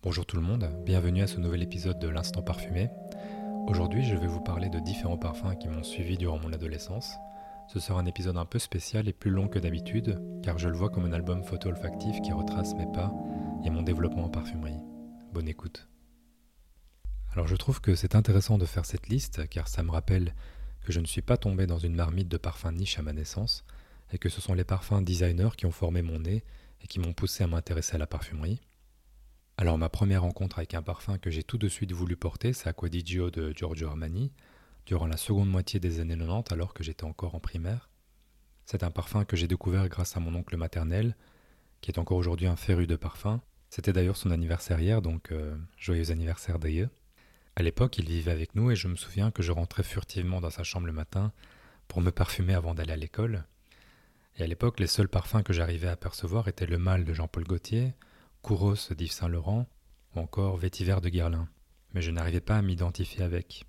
Bonjour tout le monde, bienvenue à ce nouvel épisode de l'Instant Parfumé. Aujourd'hui, je vais vous parler de différents parfums qui m'ont suivi durant mon adolescence. Ce sera un épisode un peu spécial et plus long que d'habitude, car je le vois comme un album photo olfactif qui retrace mes pas et mon développement en parfumerie. Bonne écoute. Alors je trouve que c'est intéressant de faire cette liste, car ça me rappelle que je ne suis pas tombé dans une marmite de parfums niche à ma naissance, et que ce sont les parfums designers qui ont formé mon nez et qui m'ont poussé à m'intéresser à la parfumerie. Alors ma première rencontre avec un parfum que j'ai tout de suite voulu porter, c'est Aquadigio de Giorgio Armani, durant la seconde moitié des années 90 alors que j'étais encore en primaire. C'est un parfum que j'ai découvert grâce à mon oncle maternel, qui est encore aujourd'hui un féru de parfum. C'était d'ailleurs son anniversaire hier, donc euh, joyeux anniversaire d'ailleurs. À l'époque, il vivait avec nous et je me souviens que je rentrais furtivement dans sa chambre le matin pour me parfumer avant d'aller à l'école. Et à l'époque, les seuls parfums que j'arrivais à percevoir étaient le mâle de Jean-Paul Gaultier, Kouros d'Yves Saint-Laurent ou encore Vétiver de Guerlain, mais je n'arrivais pas à m'identifier avec.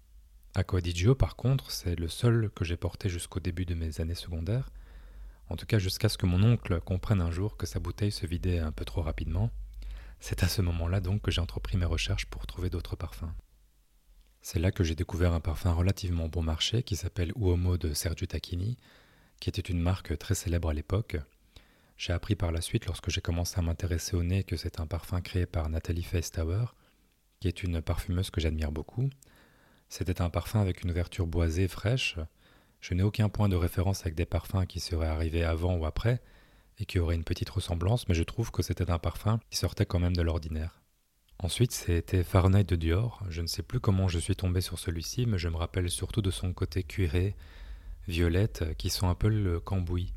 Aquadigio, par contre, c'est le seul que j'ai porté jusqu'au début de mes années secondaires, en tout cas jusqu'à ce que mon oncle comprenne un jour que sa bouteille se vidait un peu trop rapidement. C'est à ce moment-là donc que j'ai entrepris mes recherches pour trouver d'autres parfums. C'est là que j'ai découvert un parfum relativement bon marché qui s'appelle Uomo de Sergio Tacchini, qui était une marque très célèbre à l'époque, j'ai appris par la suite, lorsque j'ai commencé à m'intéresser au nez, que c'est un parfum créé par Nathalie Feistauer, qui est une parfumeuse que j'admire beaucoup. C'était un parfum avec une ouverture boisée fraîche. Je n'ai aucun point de référence avec des parfums qui seraient arrivés avant ou après, et qui auraient une petite ressemblance, mais je trouve que c'était un parfum qui sortait quand même de l'ordinaire. Ensuite, c'était Fahrenheit de Dior. Je ne sais plus comment je suis tombé sur celui-ci, mais je me rappelle surtout de son côté cuiré, violette, qui sont un peu le cambouis.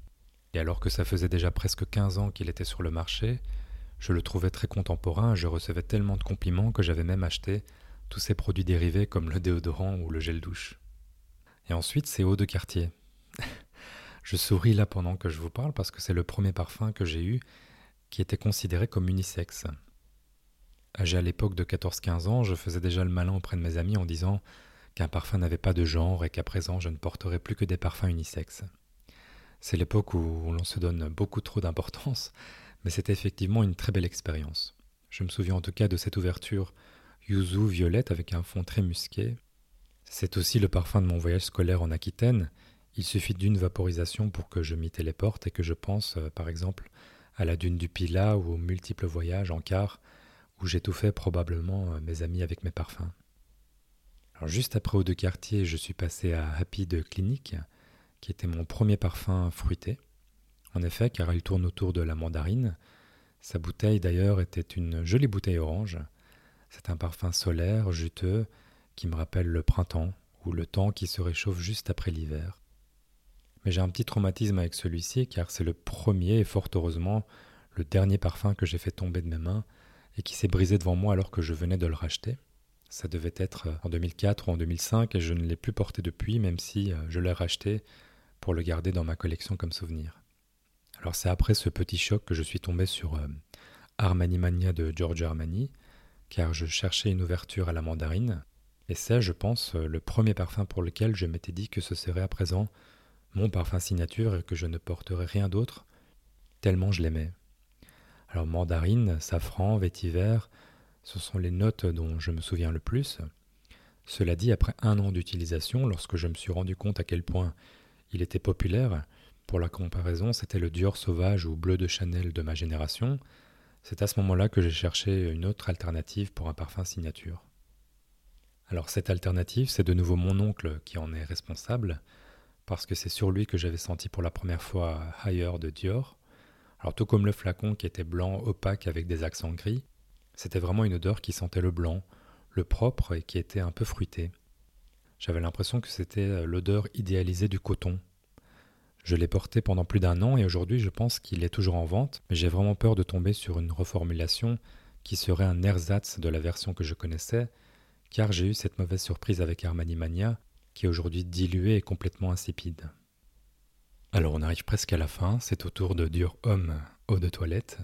Et alors que ça faisait déjà presque 15 ans qu'il était sur le marché, je le trouvais très contemporain, je recevais tellement de compliments que j'avais même acheté tous ces produits dérivés comme le déodorant ou le gel douche. Et ensuite, c'est eau de quartier. je souris là pendant que je vous parle parce que c'est le premier parfum que j'ai eu qui était considéré comme unisexe. Âgé à l'époque de 14-15 ans, je faisais déjà le malin auprès de mes amis en disant qu'un parfum n'avait pas de genre et qu'à présent je ne porterais plus que des parfums unisexes. C'est l'époque où l'on se donne beaucoup trop d'importance, mais c'était effectivement une très belle expérience. Je me souviens en tout cas de cette ouverture yuzu violette avec un fond très musqué. C'est aussi le parfum de mon voyage scolaire en Aquitaine. Il suffit d'une vaporisation pour que je m'y téléporte et que je pense, euh, par exemple, à la dune du Pila ou aux multiples voyages en car où j'étouffais probablement euh, mes amis avec mes parfums. Juste après Eau de Quartier, je suis passé à Happy de Clinique, qui était mon premier parfum fruité. En effet, car il tourne autour de la mandarine. Sa bouteille d'ailleurs était une jolie bouteille orange. C'est un parfum solaire, juteux, qui me rappelle le printemps ou le temps qui se réchauffe juste après l'hiver. Mais j'ai un petit traumatisme avec celui-ci car c'est le premier et fort heureusement le dernier parfum que j'ai fait tomber de mes mains et qui s'est brisé devant moi alors que je venais de le racheter. Ça devait être en 2004 ou en 2005 et je ne l'ai plus porté depuis même si euh, je l'ai racheté pour le garder dans ma collection comme souvenir. Alors c'est après ce petit choc que je suis tombé sur euh, Armani Mania de Giorgio Armani, car je cherchais une ouverture à la mandarine, et c'est, je pense, euh, le premier parfum pour lequel je m'étais dit que ce serait à présent mon parfum signature et que je ne porterais rien d'autre, tellement je l'aimais. Alors mandarine, safran, vétiver, ce sont les notes dont je me souviens le plus. Cela dit, après un an d'utilisation, lorsque je me suis rendu compte à quel point il était populaire. Pour la comparaison, c'était le Dior sauvage ou bleu de Chanel de ma génération. C'est à ce moment-là que j'ai cherché une autre alternative pour un parfum signature. Alors cette alternative, c'est de nouveau mon oncle qui en est responsable, parce que c'est sur lui que j'avais senti pour la première fois Higher de Dior. Alors tout comme le flacon qui était blanc opaque avec des accents gris, c'était vraiment une odeur qui sentait le blanc, le propre et qui était un peu fruité. J'avais l'impression que c'était euh, l'odeur idéalisée du coton. Je l'ai porté pendant plus d'un an et aujourd'hui je pense qu'il est toujours en vente, mais j'ai vraiment peur de tomber sur une reformulation qui serait un ersatz de la version que je connaissais, car j'ai eu cette mauvaise surprise avec Armani Mania, qui est aujourd'hui diluée et complètement insipide. Alors on arrive presque à la fin, c'est au tour de Dur Homme eau de toilette.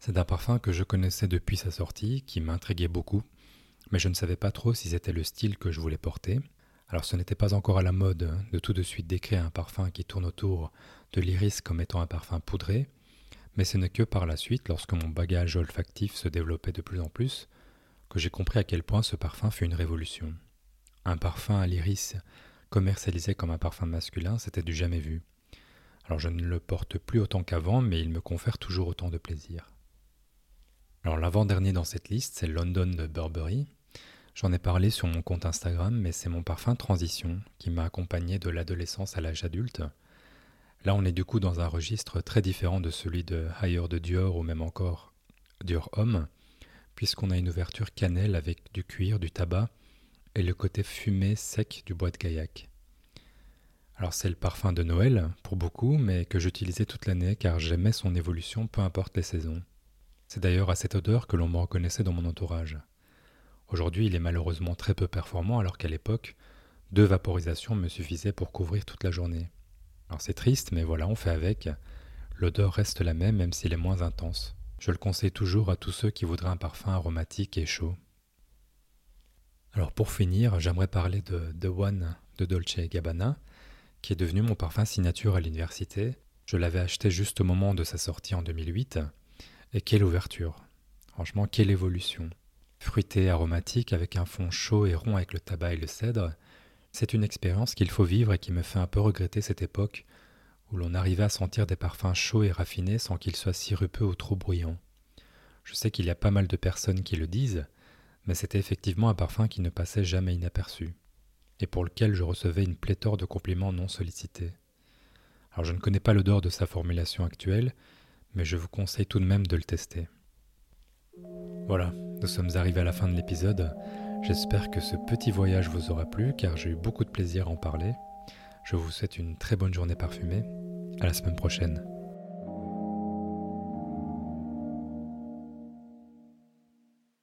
C'est un parfum que je connaissais depuis sa sortie, qui m'intriguait beaucoup, mais je ne savais pas trop si c'était le style que je voulais porter. Alors ce n'était pas encore à la mode de tout de suite décrire un parfum qui tourne autour de l'iris comme étant un parfum poudré, mais ce n'est que par la suite, lorsque mon bagage olfactif se développait de plus en plus, que j'ai compris à quel point ce parfum fut une révolution. Un parfum à l'iris commercialisé comme un parfum masculin, c'était du jamais vu. Alors je ne le porte plus autant qu'avant, mais il me confère toujours autant de plaisir. Alors l'avant-dernier dans cette liste, c'est London de Burberry. J'en ai parlé sur mon compte Instagram, mais c'est mon parfum transition qui m'a accompagné de l'adolescence à l'âge adulte. Là, on est du coup dans un registre très différent de celui de Higher de Dior ou même encore Dior Homme, puisqu'on a une ouverture cannelle avec du cuir, du tabac et le côté fumé sec du bois de gaillac. Alors c'est le parfum de Noël pour beaucoup, mais que j'utilisais toute l'année car j'aimais son évolution peu importe les saisons. C'est d'ailleurs à cette odeur que l'on me reconnaissait dans mon entourage. Aujourd'hui, il est malheureusement très peu performant alors qu'à l'époque, deux vaporisations me suffisaient pour couvrir toute la journée. Alors c'est triste, mais voilà, on fait avec. L'odeur reste la même même s'il est moins intense. Je le conseille toujours à tous ceux qui voudraient un parfum aromatique et chaud. Alors pour finir, j'aimerais parler de The One de Dolce Gabbana, qui est devenu mon parfum signature à l'université. Je l'avais acheté juste au moment de sa sortie en 2008 et quelle ouverture Franchement, quelle évolution Fruité, aromatique, avec un fond chaud et rond avec le tabac et le cèdre, c'est une expérience qu'il faut vivre et qui me fait un peu regretter cette époque où l'on arrivait à sentir des parfums chauds et raffinés sans qu'ils soient sirupeux ou trop bruyants. Je sais qu'il y a pas mal de personnes qui le disent, mais c'était effectivement un parfum qui ne passait jamais inaperçu, et pour lequel je recevais une pléthore de compliments non sollicités. Alors je ne connais pas l'odeur de sa formulation actuelle, mais je vous conseille tout de même de le tester. Voilà, nous sommes arrivés à la fin de l'épisode. J'espère que ce petit voyage vous aura plu car j'ai eu beaucoup de plaisir à en parler. Je vous souhaite une très bonne journée parfumée. À la semaine prochaine.